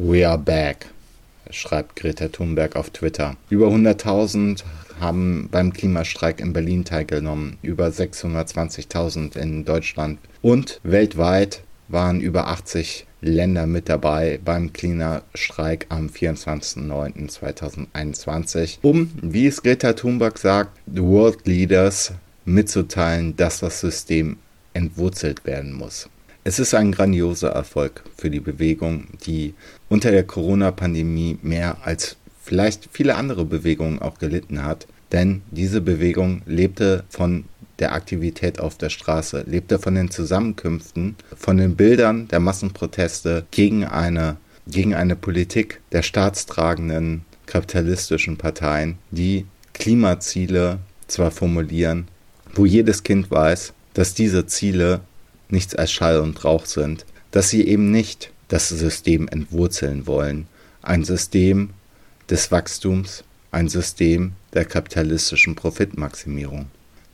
We are back, schreibt Greta Thunberg auf Twitter. Über 100.000 haben beim Klimastreik in Berlin teilgenommen, über 620.000 in Deutschland und weltweit waren über 80 Länder mit dabei beim Klimastreik am 24.09.2021, um, wie es Greta Thunberg sagt, the World Leaders mitzuteilen, dass das System entwurzelt werden muss. Es ist ein grandioser Erfolg für die Bewegung, die unter der Corona-Pandemie mehr als vielleicht viele andere Bewegungen auch gelitten hat. Denn diese Bewegung lebte von der Aktivität auf der Straße, lebte von den Zusammenkünften, von den Bildern der Massenproteste gegen eine, gegen eine Politik der staatstragenden kapitalistischen Parteien, die Klimaziele zwar formulieren, wo jedes Kind weiß, dass diese Ziele nichts als Schall und Rauch sind, dass sie eben nicht das System entwurzeln wollen, ein System des Wachstums, ein System der kapitalistischen Profitmaximierung.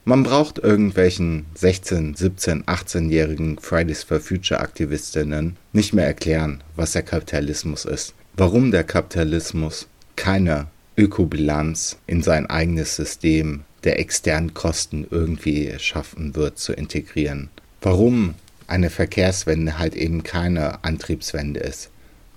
Man braucht irgendwelchen 16, 17, 18-jährigen Fridays for Future Aktivistinnen nicht mehr erklären, was der Kapitalismus ist, warum der Kapitalismus keine Ökobilanz in sein eigenes System der externen Kosten irgendwie schaffen wird zu integrieren, warum eine Verkehrswende halt eben keine Antriebswende ist,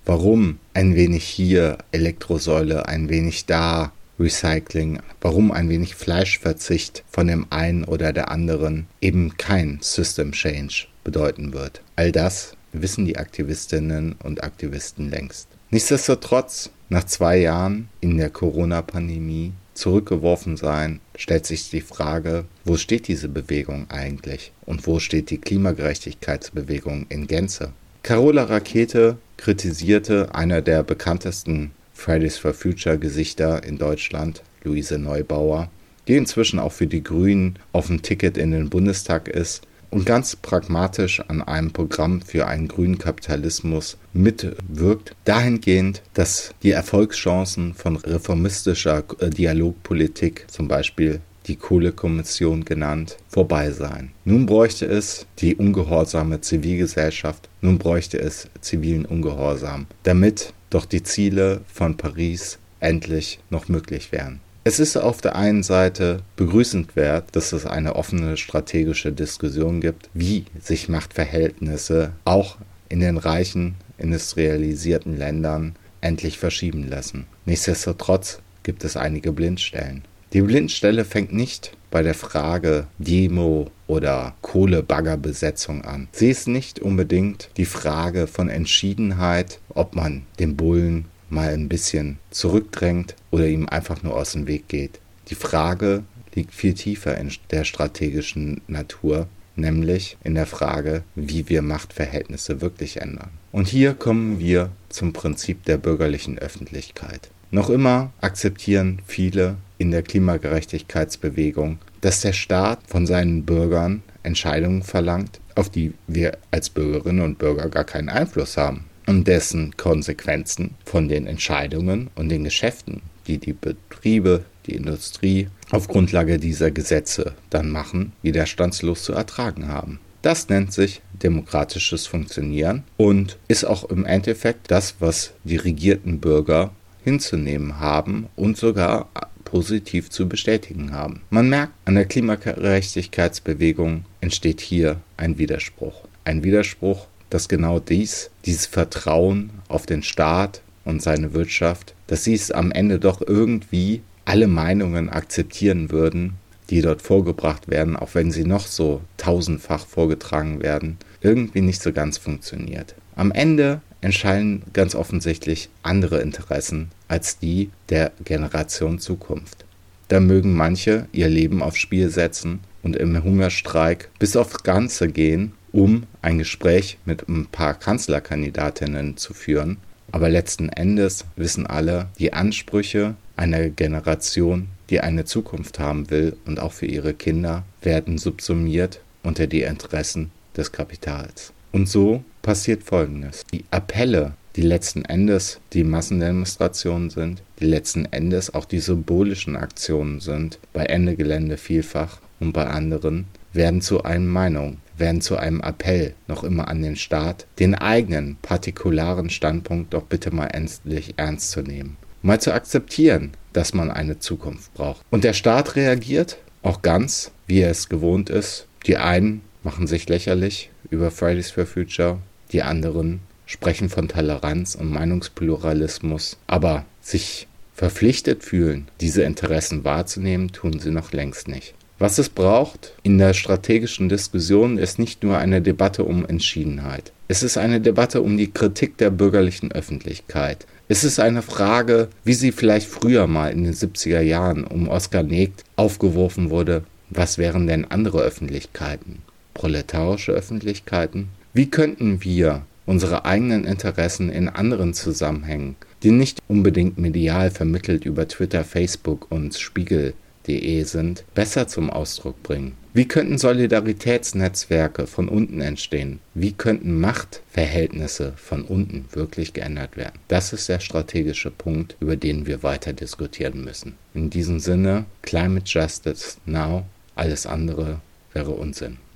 warum ein wenig hier Elektrosäule, ein wenig da Recycling, warum ein wenig Fleischverzicht von dem einen oder der anderen eben kein System Change bedeuten wird. All das wissen die Aktivistinnen und Aktivisten längst. Nichtsdestotrotz, nach zwei Jahren in der Corona-Pandemie zurückgeworfen sein, stellt sich die Frage, wo steht diese Bewegung eigentlich und wo steht die Klimagerechtigkeitsbewegung in Gänze? Carola Rakete kritisierte einer der bekanntesten Fridays for Future Gesichter in Deutschland, Luise Neubauer, die inzwischen auch für die Grünen auf dem Ticket in den Bundestag ist und ganz pragmatisch an einem Programm für einen grünen Kapitalismus mitwirkt, dahingehend, dass die Erfolgschancen von reformistischer äh, Dialogpolitik, zum Beispiel die Kohlekommission genannt, vorbei seien. Nun bräuchte es die ungehorsame Zivilgesellschaft, nun bräuchte es zivilen Ungehorsam, damit doch die Ziele von Paris endlich noch möglich wären. Es ist auf der einen Seite begrüßenswert, dass es eine offene strategische Diskussion gibt, wie sich Machtverhältnisse auch in den reichen industrialisierten Ländern endlich verschieben lassen. Nichtsdestotrotz gibt es einige Blindstellen. Die Blindstelle fängt nicht bei der Frage Demo oder Kohlebaggerbesetzung an. Sie ist nicht unbedingt die Frage von Entschiedenheit, ob man den Bullen mal ein bisschen zurückdrängt oder ihm einfach nur aus dem Weg geht. Die Frage liegt viel tiefer in der strategischen Natur, nämlich in der Frage, wie wir Machtverhältnisse wirklich ändern. Und hier kommen wir zum Prinzip der bürgerlichen Öffentlichkeit. Noch immer akzeptieren viele in der Klimagerechtigkeitsbewegung, dass der Staat von seinen Bürgern Entscheidungen verlangt, auf die wir als Bürgerinnen und Bürger gar keinen Einfluss haben und dessen Konsequenzen von den Entscheidungen und den Geschäften, die die Betriebe, die Industrie auf Grundlage dieser Gesetze dann machen, widerstandslos zu ertragen haben. Das nennt sich demokratisches Funktionieren und ist auch im Endeffekt das, was die regierten Bürger hinzunehmen haben und sogar positiv zu bestätigen haben. Man merkt, an der Klimagerechtigkeitsbewegung entsteht hier ein Widerspruch. Ein Widerspruch, dass genau dies, dieses Vertrauen auf den Staat und seine Wirtschaft, dass sie es am Ende doch irgendwie alle Meinungen akzeptieren würden, die dort vorgebracht werden, auch wenn sie noch so tausendfach vorgetragen werden, irgendwie nicht so ganz funktioniert. Am Ende entscheiden ganz offensichtlich andere Interessen als die der Generation Zukunft. Da mögen manche ihr Leben aufs Spiel setzen und im Hungerstreik bis aufs Ganze gehen, um ein Gespräch mit ein paar Kanzlerkandidatinnen zu führen. Aber letzten Endes wissen alle, die Ansprüche einer Generation, die eine Zukunft haben will und auch für ihre Kinder, werden subsumiert unter die Interessen des Kapitals. Und so passiert Folgendes. Die Appelle, die letzten Endes die Massendemonstrationen sind, die letzten Endes auch die symbolischen Aktionen sind, bei Ende Gelände vielfach und bei anderen, werden zu einer Meinung, werden zu einem Appell noch immer an den Staat, den eigenen partikularen Standpunkt doch bitte mal endlich ernst zu nehmen. Mal zu akzeptieren, dass man eine Zukunft braucht. Und der Staat reagiert auch ganz, wie er es gewohnt ist. Die einen machen sich lächerlich über Fridays for Future, die anderen sprechen von Toleranz und Meinungspluralismus, aber sich verpflichtet fühlen, diese Interessen wahrzunehmen, tun sie noch längst nicht. Was es braucht in der strategischen Diskussion ist nicht nur eine Debatte um Entschiedenheit. Es ist eine Debatte um die Kritik der bürgerlichen Öffentlichkeit. Es ist eine Frage, wie sie vielleicht früher mal in den 70er Jahren um Oskar Negt aufgeworfen wurde, was wären denn andere Öffentlichkeiten? Proletarische Öffentlichkeiten? Wie könnten wir unsere eigenen Interessen in anderen Zusammenhängen, die nicht unbedingt medial vermittelt über Twitter, Facebook und Spiegel.de sind, besser zum Ausdruck bringen? Wie könnten Solidaritätsnetzwerke von unten entstehen? Wie könnten Machtverhältnisse von unten wirklich geändert werden? Das ist der strategische Punkt, über den wir weiter diskutieren müssen. In diesem Sinne, Climate Justice Now, alles andere wäre Unsinn.